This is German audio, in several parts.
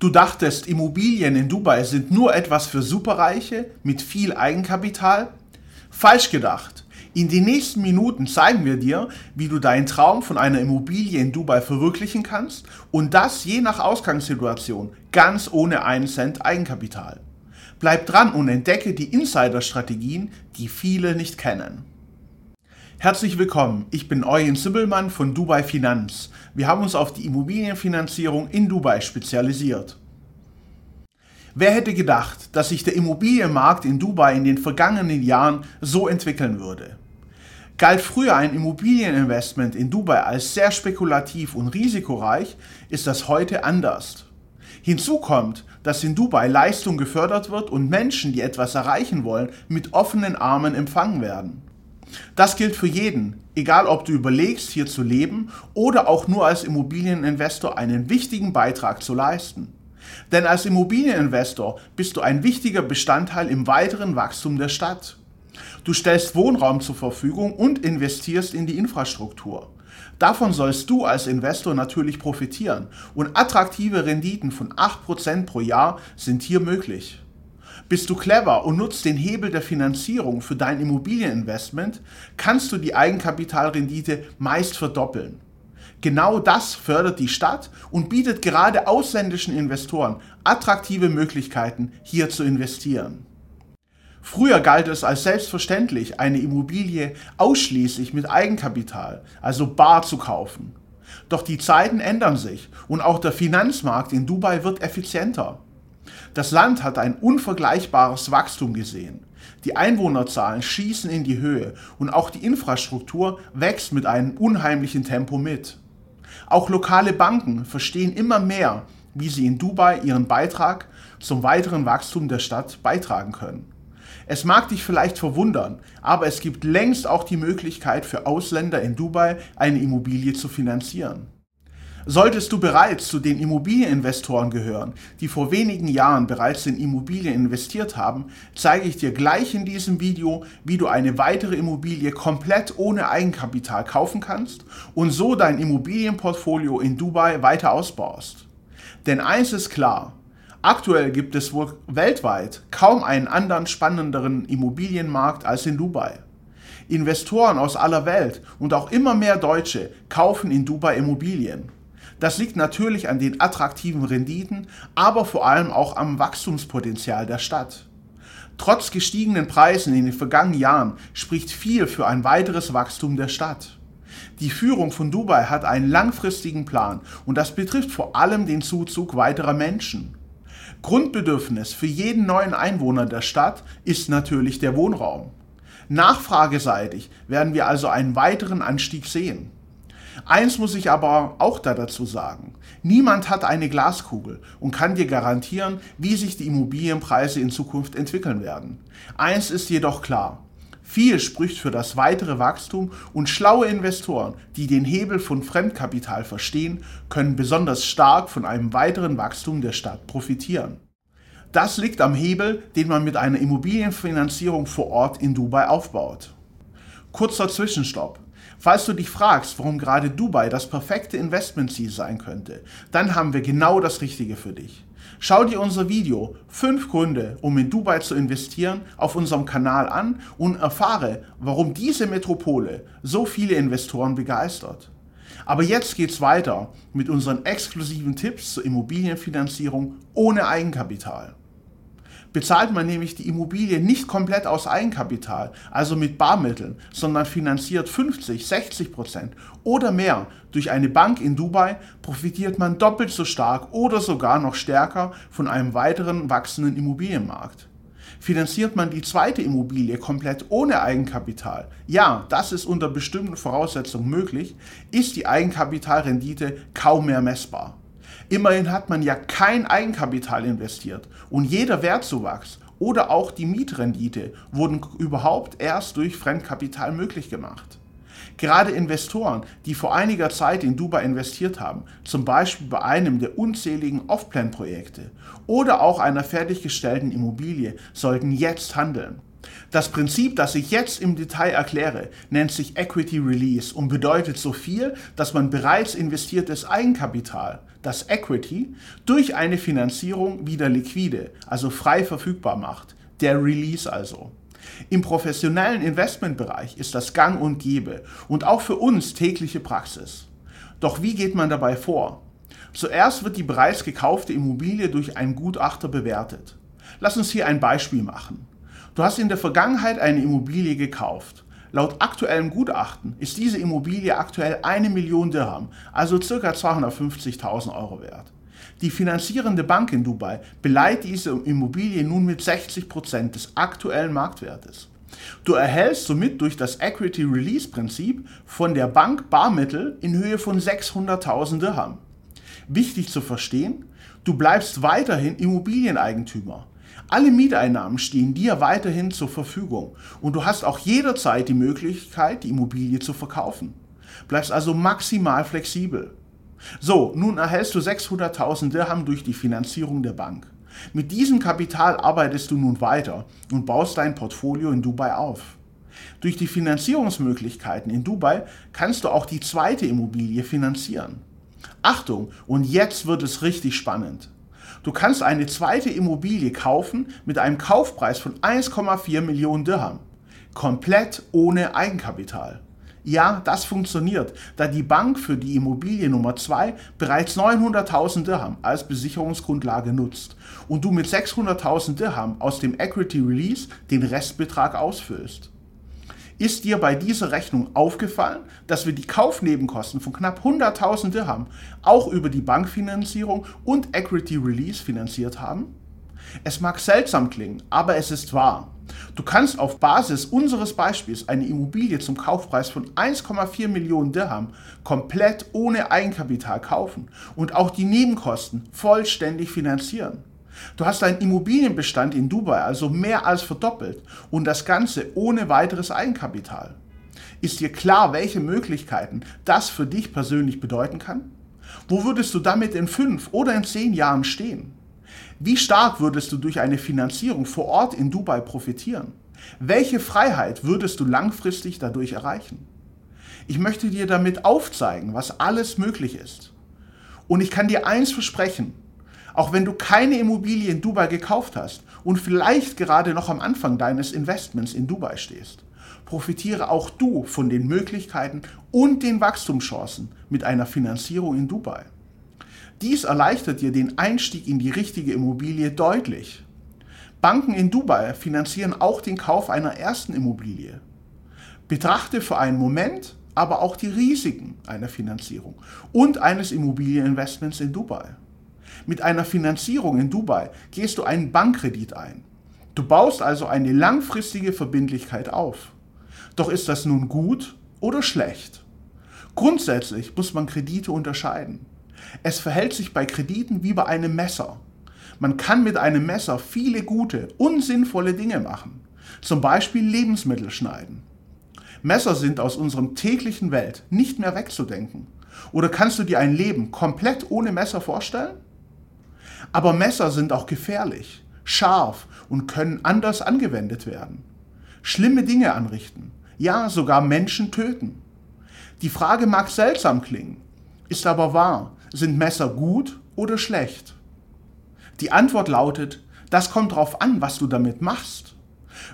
Du dachtest, Immobilien in Dubai sind nur etwas für Superreiche mit viel Eigenkapital? Falsch gedacht. In den nächsten Minuten zeigen wir dir, wie du deinen Traum von einer Immobilie in Dubai verwirklichen kannst und das je nach Ausgangssituation, ganz ohne einen Cent Eigenkapital. Bleib dran und entdecke die Insider-Strategien, die viele nicht kennen. Herzlich willkommen, ich bin Eugen Sibbelmann von Dubai Finanz. Wir haben uns auf die Immobilienfinanzierung in Dubai spezialisiert. Wer hätte gedacht, dass sich der Immobilienmarkt in Dubai in den vergangenen Jahren so entwickeln würde? Galt früher ein Immobilieninvestment in Dubai als sehr spekulativ und risikoreich, ist das heute anders. Hinzu kommt, dass in Dubai Leistung gefördert wird und Menschen, die etwas erreichen wollen, mit offenen Armen empfangen werden. Das gilt für jeden, egal ob du überlegst, hier zu leben oder auch nur als Immobilieninvestor einen wichtigen Beitrag zu leisten. Denn als Immobilieninvestor bist du ein wichtiger Bestandteil im weiteren Wachstum der Stadt. Du stellst Wohnraum zur Verfügung und investierst in die Infrastruktur. Davon sollst du als Investor natürlich profitieren und attraktive Renditen von 8% pro Jahr sind hier möglich. Bist du clever und nutzt den Hebel der Finanzierung für dein Immobilieninvestment, kannst du die Eigenkapitalrendite meist verdoppeln. Genau das fördert die Stadt und bietet gerade ausländischen Investoren attraktive Möglichkeiten, hier zu investieren. Früher galt es als selbstverständlich, eine Immobilie ausschließlich mit Eigenkapital, also bar zu kaufen. Doch die Zeiten ändern sich und auch der Finanzmarkt in Dubai wird effizienter. Das Land hat ein unvergleichbares Wachstum gesehen. Die Einwohnerzahlen schießen in die Höhe und auch die Infrastruktur wächst mit einem unheimlichen Tempo mit. Auch lokale Banken verstehen immer mehr, wie sie in Dubai ihren Beitrag zum weiteren Wachstum der Stadt beitragen können. Es mag dich vielleicht verwundern, aber es gibt längst auch die Möglichkeit für Ausländer in Dubai eine Immobilie zu finanzieren. Solltest du bereits zu den Immobilieninvestoren gehören, die vor wenigen Jahren bereits in Immobilien investiert haben, zeige ich dir gleich in diesem Video, wie du eine weitere Immobilie komplett ohne Eigenkapital kaufen kannst und so dein Immobilienportfolio in Dubai weiter ausbaust. Denn eins ist klar, aktuell gibt es wohl weltweit kaum einen anderen spannenderen Immobilienmarkt als in Dubai. Investoren aus aller Welt und auch immer mehr Deutsche kaufen in Dubai Immobilien. Das liegt natürlich an den attraktiven Renditen, aber vor allem auch am Wachstumspotenzial der Stadt. Trotz gestiegenen Preisen in den vergangenen Jahren spricht viel für ein weiteres Wachstum der Stadt. Die Führung von Dubai hat einen langfristigen Plan und das betrifft vor allem den Zuzug weiterer Menschen. Grundbedürfnis für jeden neuen Einwohner der Stadt ist natürlich der Wohnraum. Nachfrageseitig werden wir also einen weiteren Anstieg sehen. Eins muss ich aber auch da dazu sagen. Niemand hat eine Glaskugel und kann dir garantieren, wie sich die Immobilienpreise in Zukunft entwickeln werden. Eins ist jedoch klar. Viel spricht für das weitere Wachstum und schlaue Investoren, die den Hebel von Fremdkapital verstehen, können besonders stark von einem weiteren Wachstum der Stadt profitieren. Das liegt am Hebel, den man mit einer Immobilienfinanzierung vor Ort in Dubai aufbaut. Kurzer Zwischenstopp. Falls du dich fragst, warum gerade Dubai das perfekte Investmentziel sein könnte, dann haben wir genau das Richtige für dich. Schau dir unser Video 5 Gründe, um in Dubai zu investieren, auf unserem Kanal an und erfahre, warum diese Metropole so viele Investoren begeistert. Aber jetzt geht's weiter mit unseren exklusiven Tipps zur Immobilienfinanzierung ohne Eigenkapital bezahlt man nämlich die Immobilie nicht komplett aus Eigenkapital, also mit Barmitteln, sondern finanziert 50, 60 Prozent oder mehr durch eine Bank in Dubai, profitiert man doppelt so stark oder sogar noch stärker von einem weiteren wachsenden Immobilienmarkt. Finanziert man die zweite Immobilie komplett ohne Eigenkapital, ja, das ist unter bestimmten Voraussetzungen möglich, ist die Eigenkapitalrendite kaum mehr messbar. Immerhin hat man ja kein Eigenkapital investiert und jeder Wertzuwachs oder auch die Mietrendite wurden überhaupt erst durch Fremdkapital möglich gemacht. Gerade Investoren, die vor einiger Zeit in Dubai investiert haben, zum Beispiel bei einem der unzähligen Off-Plan-Projekte oder auch einer fertiggestellten Immobilie, sollten jetzt handeln. Das Prinzip, das ich jetzt im Detail erkläre, nennt sich Equity Release und bedeutet so viel, dass man bereits investiertes Eigenkapital, das Equity, durch eine Finanzierung wieder liquide, also frei verfügbar macht. Der Release also. Im professionellen Investmentbereich ist das gang und gäbe und auch für uns tägliche Praxis. Doch wie geht man dabei vor? Zuerst wird die bereits gekaufte Immobilie durch einen Gutachter bewertet. Lass uns hier ein Beispiel machen. Du hast in der Vergangenheit eine Immobilie gekauft. Laut aktuellem Gutachten ist diese Immobilie aktuell eine Million Dirham, also ca. 250.000 Euro wert. Die finanzierende Bank in Dubai beleiht diese Immobilie nun mit 60% des aktuellen Marktwertes. Du erhältst somit durch das Equity Release Prinzip von der Bank Barmittel in Höhe von 600.000 Dirham. Wichtig zu verstehen, du bleibst weiterhin Immobilieneigentümer. Alle Mieteinnahmen stehen dir weiterhin zur Verfügung und du hast auch jederzeit die Möglichkeit, die Immobilie zu verkaufen. Bleibst also maximal flexibel. So, nun erhältst du 600.000 Dirham durch die Finanzierung der Bank. Mit diesem Kapital arbeitest du nun weiter und baust dein Portfolio in Dubai auf. Durch die Finanzierungsmöglichkeiten in Dubai kannst du auch die zweite Immobilie finanzieren. Achtung, und jetzt wird es richtig spannend. Du kannst eine zweite Immobilie kaufen mit einem Kaufpreis von 1,4 Millionen Dirham. Komplett ohne Eigenkapital. Ja, das funktioniert, da die Bank für die Immobilie Nummer 2 bereits 900.000 Dirham als Besicherungsgrundlage nutzt und du mit 600.000 Dirham aus dem Equity Release den Restbetrag ausfüllst. Ist dir bei dieser Rechnung aufgefallen, dass wir die Kaufnebenkosten von knapp 100.000 Dirham auch über die Bankfinanzierung und Equity Release finanziert haben? Es mag seltsam klingen, aber es ist wahr. Du kannst auf Basis unseres Beispiels eine Immobilie zum Kaufpreis von 1,4 Millionen Dirham komplett ohne Eigenkapital kaufen und auch die Nebenkosten vollständig finanzieren. Du hast deinen Immobilienbestand in Dubai also mehr als verdoppelt und das Ganze ohne weiteres Eigenkapital. Ist dir klar, welche Möglichkeiten das für dich persönlich bedeuten kann? Wo würdest du damit in fünf oder in zehn Jahren stehen? Wie stark würdest du durch eine Finanzierung vor Ort in Dubai profitieren? Welche Freiheit würdest du langfristig dadurch erreichen? Ich möchte dir damit aufzeigen, was alles möglich ist. Und ich kann dir eins versprechen, auch wenn du keine Immobilie in Dubai gekauft hast und vielleicht gerade noch am Anfang deines Investments in Dubai stehst, profitiere auch du von den Möglichkeiten und den Wachstumschancen mit einer Finanzierung in Dubai. Dies erleichtert dir den Einstieg in die richtige Immobilie deutlich. Banken in Dubai finanzieren auch den Kauf einer ersten Immobilie. Betrachte für einen Moment aber auch die Risiken einer Finanzierung und eines Immobilieninvestments in Dubai. Mit einer Finanzierung in Dubai gehst du einen Bankkredit ein. Du baust also eine langfristige Verbindlichkeit auf. Doch ist das nun gut oder schlecht? Grundsätzlich muss man Kredite unterscheiden. Es verhält sich bei Krediten wie bei einem Messer. Man kann mit einem Messer viele gute, unsinnvolle Dinge machen. Zum Beispiel Lebensmittel schneiden. Messer sind aus unserem täglichen Welt nicht mehr wegzudenken. Oder kannst du dir ein Leben komplett ohne Messer vorstellen? Aber Messer sind auch gefährlich, scharf und können anders angewendet werden. Schlimme Dinge anrichten, ja sogar Menschen töten. Die Frage mag seltsam klingen, ist aber wahr. Sind Messer gut oder schlecht? Die Antwort lautet, das kommt darauf an, was du damit machst.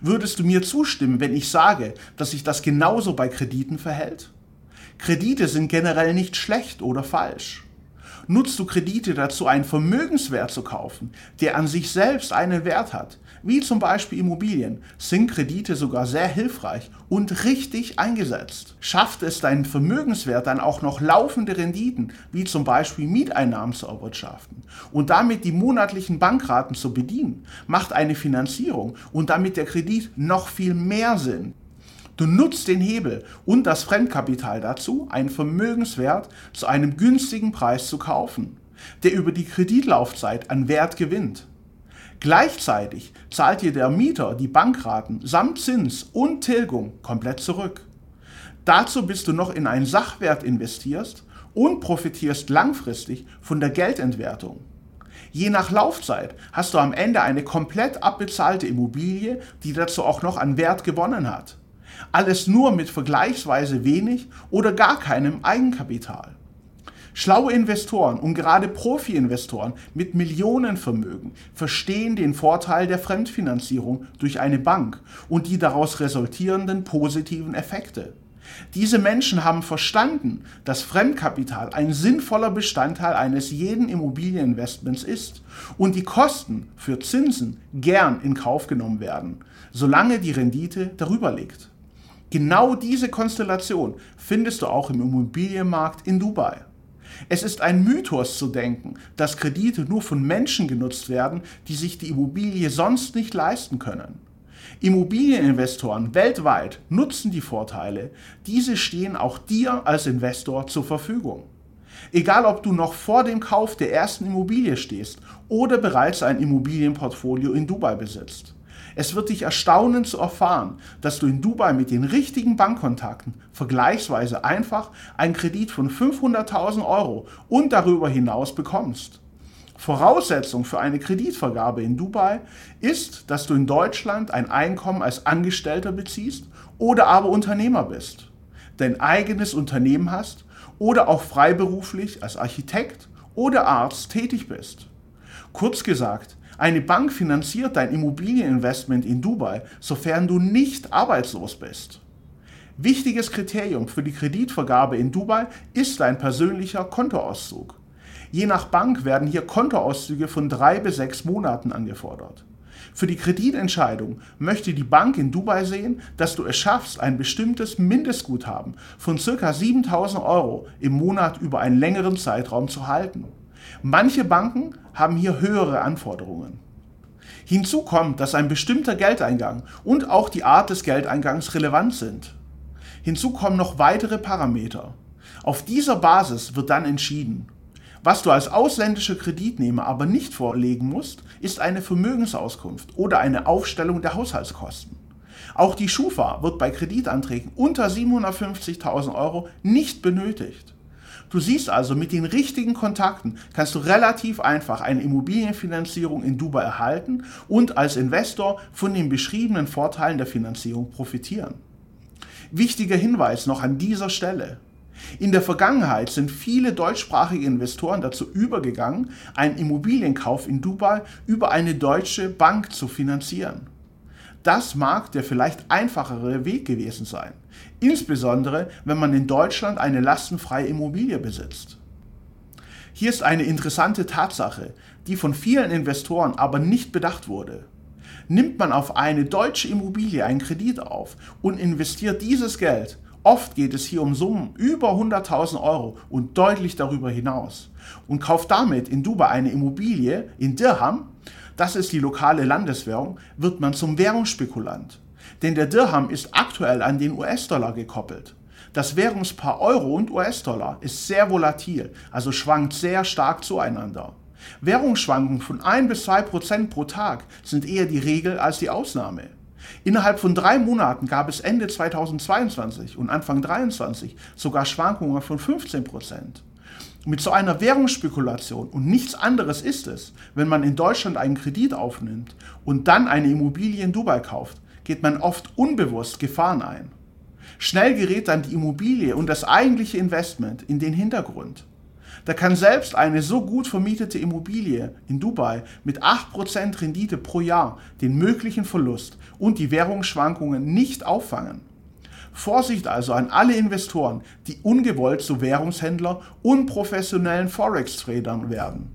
Würdest du mir zustimmen, wenn ich sage, dass sich das genauso bei Krediten verhält? Kredite sind generell nicht schlecht oder falsch nutzt du Kredite dazu, einen Vermögenswert zu kaufen, der an sich selbst einen Wert hat, wie zum Beispiel Immobilien, sind Kredite sogar sehr hilfreich und richtig eingesetzt. Schafft es deinen Vermögenswert dann auch noch laufende Renditen, wie zum Beispiel Mieteinnahmen zu erwirtschaften und damit die monatlichen Bankraten zu bedienen, macht eine Finanzierung und damit der Kredit noch viel mehr Sinn. Du nutzt den Hebel und das Fremdkapital dazu, einen Vermögenswert zu einem günstigen Preis zu kaufen, der über die Kreditlaufzeit an Wert gewinnt. Gleichzeitig zahlt dir der Mieter die Bankraten samt Zins und Tilgung komplett zurück. Dazu bist du noch in einen Sachwert investierst und profitierst langfristig von der Geldentwertung. Je nach Laufzeit hast du am Ende eine komplett abbezahlte Immobilie, die dazu auch noch an Wert gewonnen hat. Alles nur mit vergleichsweise wenig oder gar keinem Eigenkapital. Schlaue Investoren und gerade Profi-Investoren mit Millionenvermögen verstehen den Vorteil der Fremdfinanzierung durch eine Bank und die daraus resultierenden positiven Effekte. Diese Menschen haben verstanden, dass Fremdkapital ein sinnvoller Bestandteil eines jeden Immobilieninvestments ist und die Kosten für Zinsen gern in Kauf genommen werden, solange die Rendite darüber liegt. Genau diese Konstellation findest du auch im Immobilienmarkt in Dubai. Es ist ein Mythos zu denken, dass Kredite nur von Menschen genutzt werden, die sich die Immobilie sonst nicht leisten können. Immobilieninvestoren weltweit nutzen die Vorteile. Diese stehen auch dir als Investor zur Verfügung. Egal ob du noch vor dem Kauf der ersten Immobilie stehst oder bereits ein Immobilienportfolio in Dubai besitzt. Es wird dich erstaunen zu erfahren, dass du in Dubai mit den richtigen Bankkontakten vergleichsweise einfach einen Kredit von 500.000 Euro und darüber hinaus bekommst. Voraussetzung für eine Kreditvergabe in Dubai ist, dass du in Deutschland ein Einkommen als Angestellter beziehst oder aber Unternehmer bist, dein eigenes Unternehmen hast oder auch freiberuflich als Architekt oder Arzt tätig bist. Kurz gesagt, eine Bank finanziert dein Immobilieninvestment in Dubai, sofern du nicht arbeitslos bist. Wichtiges Kriterium für die Kreditvergabe in Dubai ist dein persönlicher Kontoauszug. Je nach Bank werden hier Kontoauszüge von drei bis sechs Monaten angefordert. Für die Kreditentscheidung möchte die Bank in Dubai sehen, dass du es schaffst, ein bestimmtes Mindestguthaben von ca. 7000 Euro im Monat über einen längeren Zeitraum zu halten. Manche Banken haben hier höhere Anforderungen. Hinzu kommt, dass ein bestimmter Geldeingang und auch die Art des Geldeingangs relevant sind. Hinzu kommen noch weitere Parameter. Auf dieser Basis wird dann entschieden. Was du als ausländischer Kreditnehmer aber nicht vorlegen musst, ist eine Vermögensauskunft oder eine Aufstellung der Haushaltskosten. Auch die Schufa wird bei Kreditanträgen unter 750.000 Euro nicht benötigt. Du siehst also, mit den richtigen Kontakten kannst du relativ einfach eine Immobilienfinanzierung in Dubai erhalten und als Investor von den beschriebenen Vorteilen der Finanzierung profitieren. Wichtiger Hinweis noch an dieser Stelle. In der Vergangenheit sind viele deutschsprachige Investoren dazu übergegangen, einen Immobilienkauf in Dubai über eine deutsche Bank zu finanzieren. Das mag der vielleicht einfachere Weg gewesen sein, insbesondere wenn man in Deutschland eine lastenfreie Immobilie besitzt. Hier ist eine interessante Tatsache, die von vielen Investoren aber nicht bedacht wurde. Nimmt man auf eine deutsche Immobilie einen Kredit auf und investiert dieses Geld, oft geht es hier um Summen über 100.000 Euro und deutlich darüber hinaus, und kauft damit in Dubai eine Immobilie in Dirham, das ist die lokale Landeswährung, wird man zum Währungsspekulant. Denn der Dirham ist aktuell an den US-Dollar gekoppelt. Das Währungspaar Euro und US-Dollar ist sehr volatil, also schwankt sehr stark zueinander. Währungsschwankungen von 1 bis 2 Prozent pro Tag sind eher die Regel als die Ausnahme. Innerhalb von drei Monaten gab es Ende 2022 und Anfang 2023 sogar Schwankungen von 15 Prozent. Mit so einer Währungsspekulation und nichts anderes ist es, wenn man in Deutschland einen Kredit aufnimmt und dann eine Immobilie in Dubai kauft, geht man oft unbewusst Gefahren ein. Schnell gerät dann die Immobilie und das eigentliche Investment in den Hintergrund. Da kann selbst eine so gut vermietete Immobilie in Dubai mit 8% Rendite pro Jahr den möglichen Verlust und die Währungsschwankungen nicht auffangen. Vorsicht also an alle Investoren, die ungewollt zu Währungshändler und professionellen Forex-Tradern werden.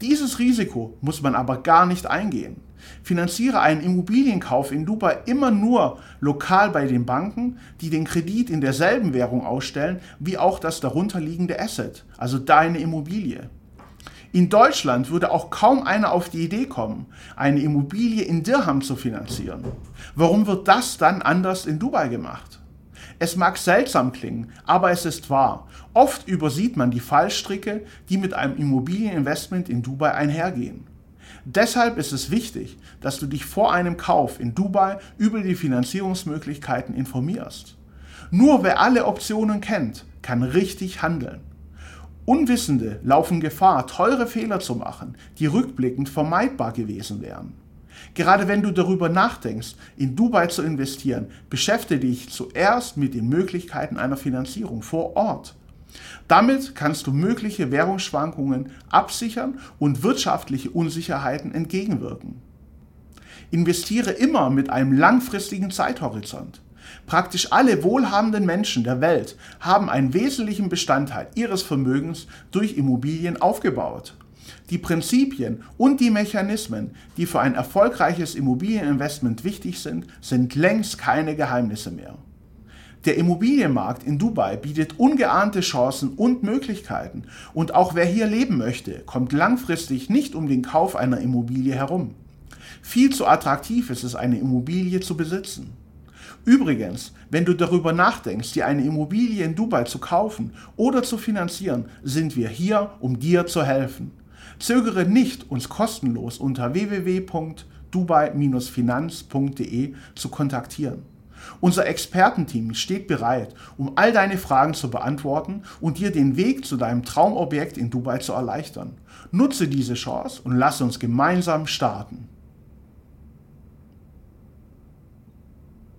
Dieses Risiko muss man aber gar nicht eingehen. Finanziere einen Immobilienkauf in Dubai immer nur lokal bei den Banken, die den Kredit in derselben Währung ausstellen wie auch das darunterliegende Asset, also deine Immobilie. In Deutschland würde auch kaum einer auf die Idee kommen, eine Immobilie in Dirham zu finanzieren. Warum wird das dann anders in Dubai gemacht? Es mag seltsam klingen, aber es ist wahr. Oft übersieht man die Fallstricke, die mit einem Immobilieninvestment in Dubai einhergehen. Deshalb ist es wichtig, dass du dich vor einem Kauf in Dubai über die Unwissende laufen Gefahr, teure Fehler zu machen, die rückblickend vermeidbar gewesen wären. Gerade wenn du darüber nachdenkst, in Dubai zu investieren, beschäftige dich zuerst mit den Möglichkeiten einer Finanzierung vor Ort. Damit kannst du mögliche Währungsschwankungen absichern und wirtschaftliche Unsicherheiten entgegenwirken. Investiere immer mit einem langfristigen Zeithorizont. Praktisch alle wohlhabenden Menschen der Welt haben einen wesentlichen Bestandteil ihres Vermögens durch Immobilien aufgebaut. Die Prinzipien und die Mechanismen, die für ein erfolgreiches Immobilieninvestment wichtig sind, sind längst keine Geheimnisse mehr. Der Immobilienmarkt in Dubai bietet ungeahnte Chancen und Möglichkeiten und auch wer hier leben möchte, kommt langfristig nicht um den Kauf einer Immobilie herum. Viel zu attraktiv ist es, eine Immobilie zu besitzen. Übrigens, wenn du darüber nachdenkst, dir eine Immobilie in Dubai zu kaufen oder zu finanzieren, sind wir hier, um dir zu helfen. Zögere nicht, uns kostenlos unter www.dubai-finanz.de zu kontaktieren. Unser Expertenteam steht bereit, um all deine Fragen zu beantworten und dir den Weg zu deinem Traumobjekt in Dubai zu erleichtern. Nutze diese Chance und lass uns gemeinsam starten.